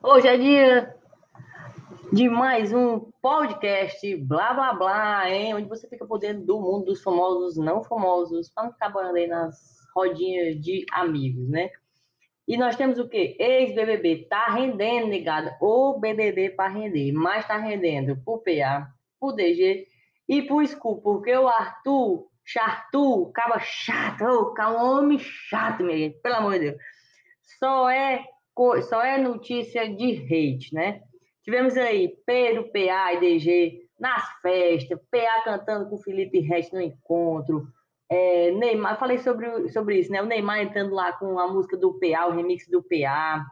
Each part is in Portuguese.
Hoje é dia de mais um podcast, blá blá blá, hein? Onde você fica por dentro do mundo dos famosos, não famosos, para não ficar banhando aí nas rodinhas de amigos, né? E nós temos o quê? Ex-BBB, tá rendendo, negada. O BBB para render, mas tá rendendo pro PA, pro DG e pro Scoop, porque o Arthur, Chartu, caba chato, um homem chato, minha gente, pelo amor de Deus. Só é, só é notícia de hate, né? Tivemos aí Pedro, PA e DG nas festas, PA cantando com Felipe Rett no encontro, é, Neymar, falei sobre, sobre isso, né? O Neymar entrando lá com a música do PA, o remix do PA.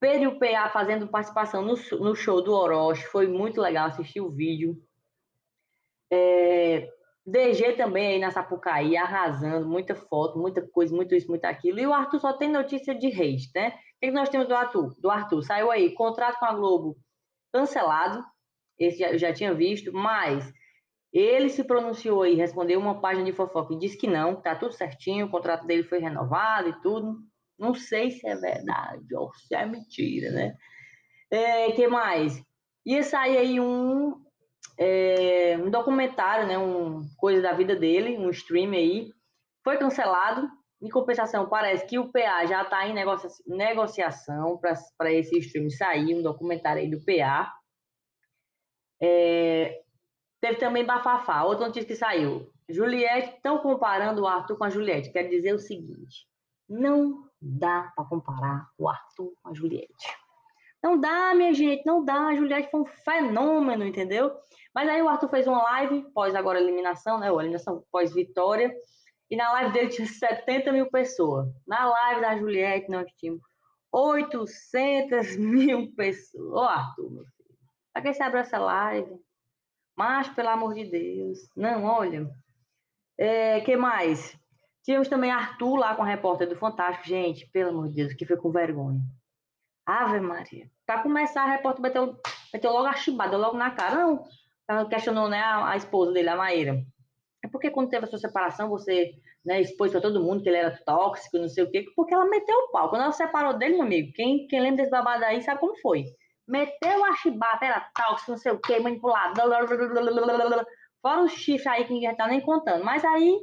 Pedro e o PA fazendo participação no, no show do Orochi, foi muito legal assistir o vídeo. É, DG também aí na Sapucaí, arrasando, muita foto, muita coisa, muito isso, muito aquilo. E o Arthur só tem notícia de hate, né? O que nós temos do Arthur? Do Arthur, saiu aí, contrato com a Globo cancelado, esse eu já tinha visto, mas ele se pronunciou aí, respondeu uma página de fofoca e disse que não, tá tudo certinho, o contrato dele foi renovado e tudo. Não sei se é verdade ou se é mentira, né? É, que mais? Ia sair aí um, é, um documentário, né? Um coisa da vida dele, um stream aí. Foi cancelado. Em compensação, parece que o PA já está em negocia negociação para esse stream sair, um documentário aí do PA. É, Teve também Bafafá, outra notícia que saiu. Juliette, estão comparando o Arthur com a Juliette. Quer dizer o seguinte: não dá para comparar o Arthur com a Juliette. Não dá, minha gente, não dá. A Juliette foi um fenômeno, entendeu? Mas aí o Arthur fez uma live, pós agora eliminação, né? Ou eliminação pós-vitória. E na live dele tinha 70 mil pessoas. Na live da Juliette, nós tínhamos 800 mil pessoas. Ô, Arthur, meu filho. Pra que você abriu essa live? Mas, pelo amor de Deus. Não, olha. É, que mais? Tivemos também Arthur lá com a repórter do Fantástico. Gente, pelo amor de Deus, que foi com vergonha. Ave Maria. Para começar, a repórter meteu, meteu logo a chibada, logo na cara. Não, ela questionou né, a, a, esposa dele, a Maíra. É porque quando teve a sua separação, você né, expôs para todo mundo que ele era tóxico, não sei o quê, porque ela meteu o pau. Quando ela separou dele, meu amigo, quem, quem lembra desse babado aí sabe como foi meteu a chibata, era tal, não sei o que, manipulador, fora os chifres aí que ninguém tá nem contando. Mas aí,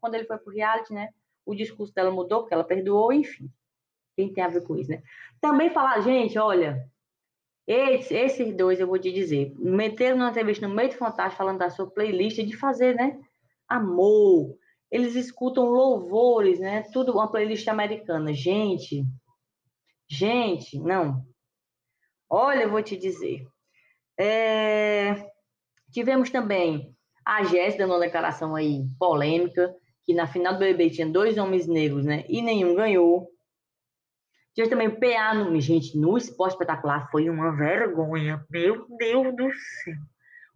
quando ele foi pro reality, né, o discurso dela mudou, porque ela perdoou, enfim. Quem tem a ver com isso, né? Também falar, gente, olha, esses, esses dois, eu vou te dizer, meteram uma entrevista no meio do Fantástico falando da sua playlist de fazer, né? Amor. Eles escutam louvores, né? Tudo uma playlist americana. Gente, gente, não. Olha, eu vou te dizer. É... Tivemos também a Jéssica dando uma declaração aí polêmica, que na final do BBB tinha dois homens negros, né? E nenhum ganhou. Tivemos também o PA, no... gente, no esporte espetacular foi uma vergonha. Meu Deus do céu.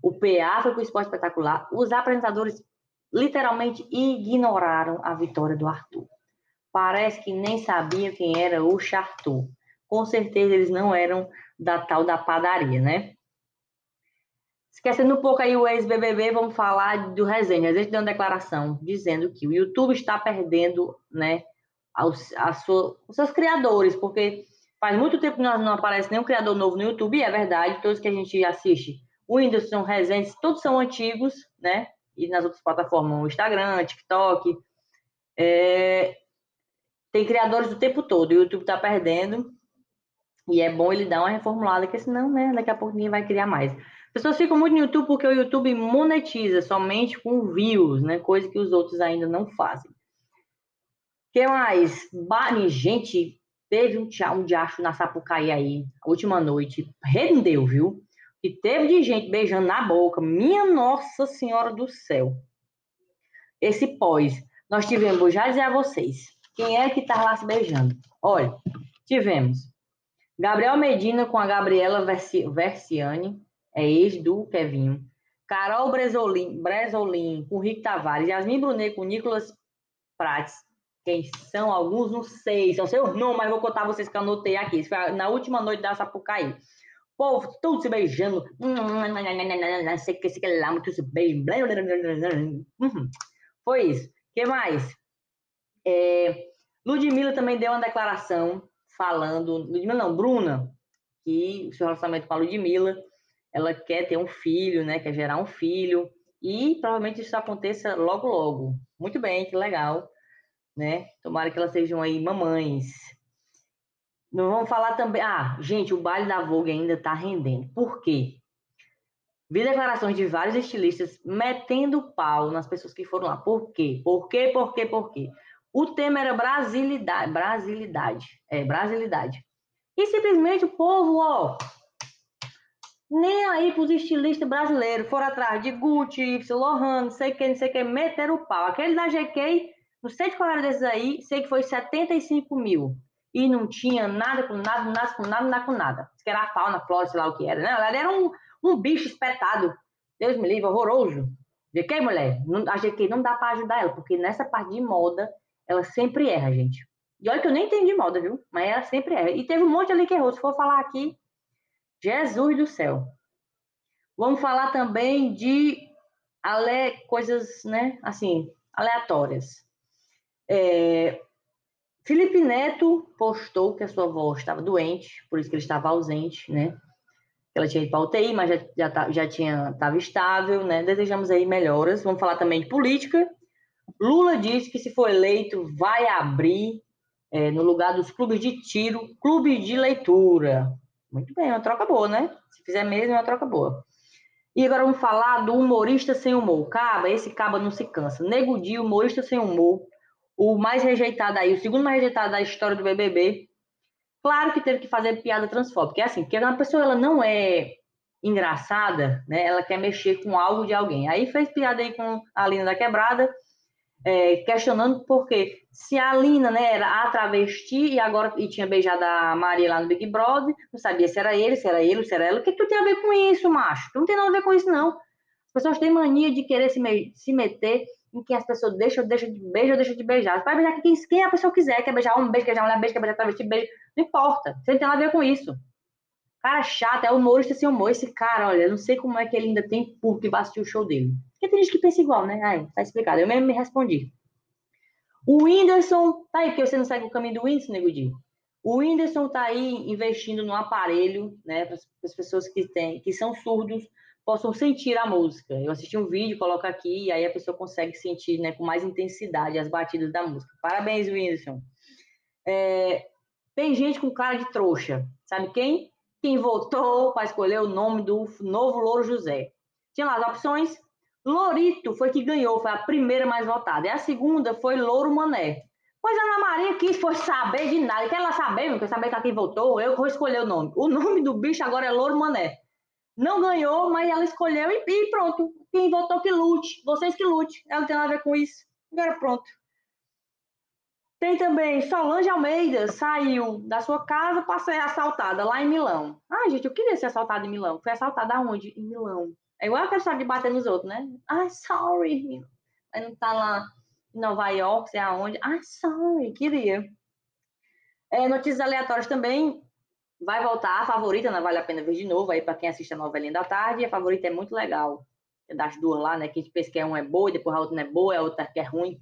O PA foi para o esporte espetacular. Os apresentadores literalmente ignoraram a vitória do Arthur. Parece que nem sabiam quem era o Chartu. Com certeza eles não eram da tal da padaria, né? Esquecendo um pouco aí o ex-BBB, vamos falar do resenha. A gente deu uma declaração dizendo que o YouTube está perdendo, né, aos, a sua, os seus criadores, porque faz muito tempo que não aparece nenhum criador novo no YouTube, e é verdade, todos que a gente assiste, o Whindersson, resenhas, todos são antigos, né, e nas outras plataformas, o Instagram, TikTok, é, tem criadores o tempo todo, o YouTube está perdendo, e é bom ele dar uma reformulada, porque senão, né, daqui a pouco ninguém vai criar mais. As pessoas ficam muito no YouTube porque o YouTube monetiza somente com views, né? Coisa que os outros ainda não fazem. Que mais? Bani, gente, teve um, um diacho na Sapucaí aí, a última noite. Rendeu, viu? E teve de gente beijando na boca. Minha Nossa Senhora do Céu. Esse pós. Nós tivemos, vou já dizer a vocês, quem é que tá lá se beijando? Olha, tivemos Gabriel Medina com a Gabriela Versiani, é ex do Kevinho. Carol Bresolin, Bresolin com Rick Tavares. Yasmin Brunet com Nicolas Prates. Quem são alguns? Não sei. São seus nomes, mas vou contar vocês que eu anotei aqui. Isso foi na última noite da Sapucaí. Povo, tudo se beijando. Não sei que, sei que lá, muito se beijam. Uhum. Foi isso. O que mais? É, Ludmilla também deu uma declaração falando, Ludmilla não, Bruna, que o seu relacionamento com a Ludmilla, ela quer ter um filho, né? Quer gerar um filho. E provavelmente isso aconteça logo, logo. Muito bem, que legal, né? Tomara que elas sejam aí mamães. Não vamos falar também. Ah, gente, o baile da Vogue ainda tá rendendo. Por quê? Vi declarações de vários estilistas metendo pau nas pessoas que foram lá. Por quê? Por quê? Por quê? Por quê? O tema era brasilidade. Brasilidade. É, brasilidade. E simplesmente o povo, ó, nem aí pros estilistas brasileiros. Foram atrás de Gucci, Lohan, não sei quem, não sei quem, meteram o pau. Aquele da GK, não sei de qual era desses aí, sei que foi 75 mil. E não tinha nada com nada, nada com nada, nada com nada. Diz que era a fauna, flora, sei lá o que era. Né? Ela era um, um bicho espetado. Deus me livre, horroroso. GK, mulher, a GK não dá para ajudar ela, porque nessa parte de moda, ela sempre erra, gente. E olha que eu nem entendi moda, viu? Mas ela sempre erra. E teve um monte ali que errou. Se for falar aqui, Jesus do céu. Vamos falar também de ale... coisas, né? Assim, aleatórias. É... Felipe Neto postou que a sua avó estava doente, por isso que ele estava ausente, né? Ela tinha ido para UTI, mas já, já, tá, já tinha estava estável, né? Desejamos aí melhoras. Vamos falar também de política. Lula disse que se for eleito vai abrir é, no lugar dos clubes de tiro, clube de leitura. Muito bem, uma troca boa, né? Se fizer mesmo, é uma troca boa. E agora vamos falar do humorista sem humor. Caba, esse caba não se cansa. Nego Di, humorista sem humor. O mais rejeitado aí, o segundo mais rejeitado da história do BBB. Claro que teve que fazer piada transfóbica. É assim, porque uma pessoa ela não é engraçada, né? Ela quer mexer com algo de alguém. Aí fez piada aí com a Lina da Quebrada é, questionando porque se a Lina né, era a travesti e agora e tinha beijado a Maria lá no Big Brother, não sabia se era ele, se era ele, se era ela. O que, que tu tem a ver com isso, macho? Tu não tem nada a ver com isso, não. As pessoas têm mania de querer se, me se meter em quem as pessoas deixam, deixam de beijar deixam de beijar. Você vai beijar quem, quem a pessoa quiser, quer beijar homem, beijo, quer beijar mulher, beijo, quer beijar travesti, beijo. Não importa. Você não tem nada a ver com isso. Cara chato, é humorista sem humor. Esse cara, olha, não sei como é que ele ainda tem público que vai assistir o show dele. Porque tem gente que pensa igual, né? Ai, tá explicado. Eu mesmo me respondi. O Whindersson, tá aí, porque você não segue o caminho do Whindersson, Nego Di. O Whindersson tá aí investindo no aparelho, né, para as pessoas que têm, que são surdos, possam sentir a música. Eu assisti um vídeo, coloco aqui, e aí a pessoa consegue sentir, né, com mais intensidade as batidas da música. Parabéns, Whindersson. É, tem gente com cara de trouxa, sabe quem? Quem votou para escolher o nome do novo Louro José. Tinha lá as opções, Lorito foi que ganhou, foi a primeira mais votada. E a segunda foi Louro Mané. Pois a Ana Maria quis foi saber de nada. Quer ela saber, quer saber quem votou? Eu vou escolher o nome. O nome do bicho agora é Louro Mané. Não ganhou, mas ela escolheu e, e pronto. Quem votou que lute. Vocês que lute. Ela não tem nada a ver com isso. Agora pronto. Tem também Solange Almeida, saiu da sua casa para ser assaltada lá em Milão. Ah, gente, eu queria ser assaltada em Milão. Foi assaltada aonde? Em Milão. É igual a questão de bater nos outros, né? Ah, sorry. Aí não tá lá em Nova York, sei aonde. Ah, sorry, queria. É, notícias aleatórias também. Vai voltar a favorita, não vale a pena ver de novo aí para quem assiste a novelinha da tarde. A favorita é muito legal. É das duas lá, né? Que a gente pensa que é uma é boa, depois a outra não é boa, a outra que é ruim.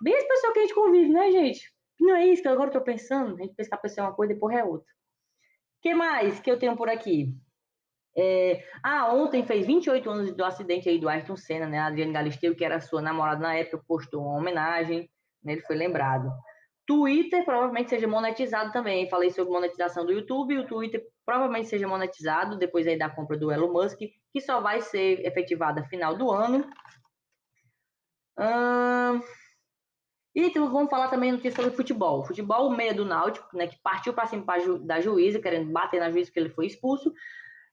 Bem as pessoas que a gente convive, né, gente? Não é isso que agora eu tô pensando. A gente pensa que a pessoa é uma coisa, depois é outra. O que mais que eu tenho por aqui? É... Ah, ontem fez 28 anos do acidente aí do Ayrton Senna, né? A Adriane Galisteu, que era sua namorada na época, postou uma homenagem, né? ele foi lembrado. Twitter provavelmente seja monetizado também. Falei sobre monetização do YouTube, o Twitter provavelmente seja monetizado depois aí da compra do Elon Musk, que só vai ser efetivada final do ano. Hum... E então, vamos falar também notícia sobre futebol. Futebol, meia do Náutico, né, que partiu para cima da juíza, querendo bater na juíza porque ele foi expulso.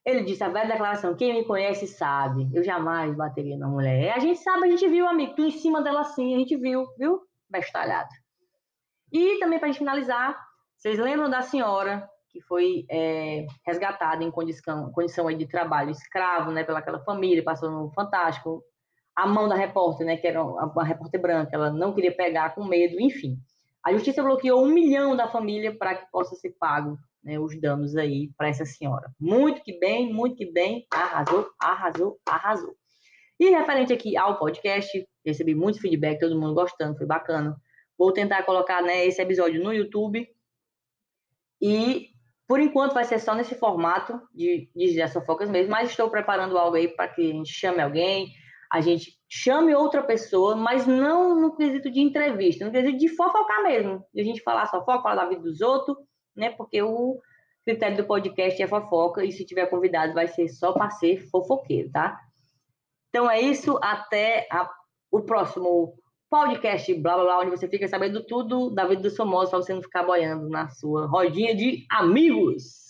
Ele disse a velha declaração: quem me conhece sabe, eu jamais bateria na mulher. A gente sabe, a gente viu, amigo, tu em cima dela assim, a gente viu, viu? Bestalhado. E também, para finalizar, vocês lembram da senhora que foi é, resgatada em condição, condição aí de trabalho escravo, né, pelaquela família, passou no Fantástico. A mão da repórter, né, que era uma repórter branca, ela não queria pegar com medo, enfim. A justiça bloqueou um milhão da família para que possa ser pago né, os danos aí para essa senhora. Muito que bem, muito que bem, arrasou, arrasou, arrasou. E referente aqui ao podcast, recebi muito feedback, todo mundo gostando, foi bacana. Vou tentar colocar né, esse episódio no YouTube. E por enquanto vai ser só nesse formato de, de as fofocas mesmo, mas estou preparando algo aí para que a gente chame alguém, a gente chame outra pessoa, mas não no quesito de entrevista, no quesito de fofocar mesmo, de a gente falar fofoca, falar da vida dos outros, né? Porque o critério do podcast é fofoca e se tiver convidado vai ser só para ser fofoqueiro, tá? Então é isso, até a, o próximo podcast, blá blá blá, onde você fica sabendo tudo da vida dos famosos para você não ficar boiando na sua rodinha de amigos.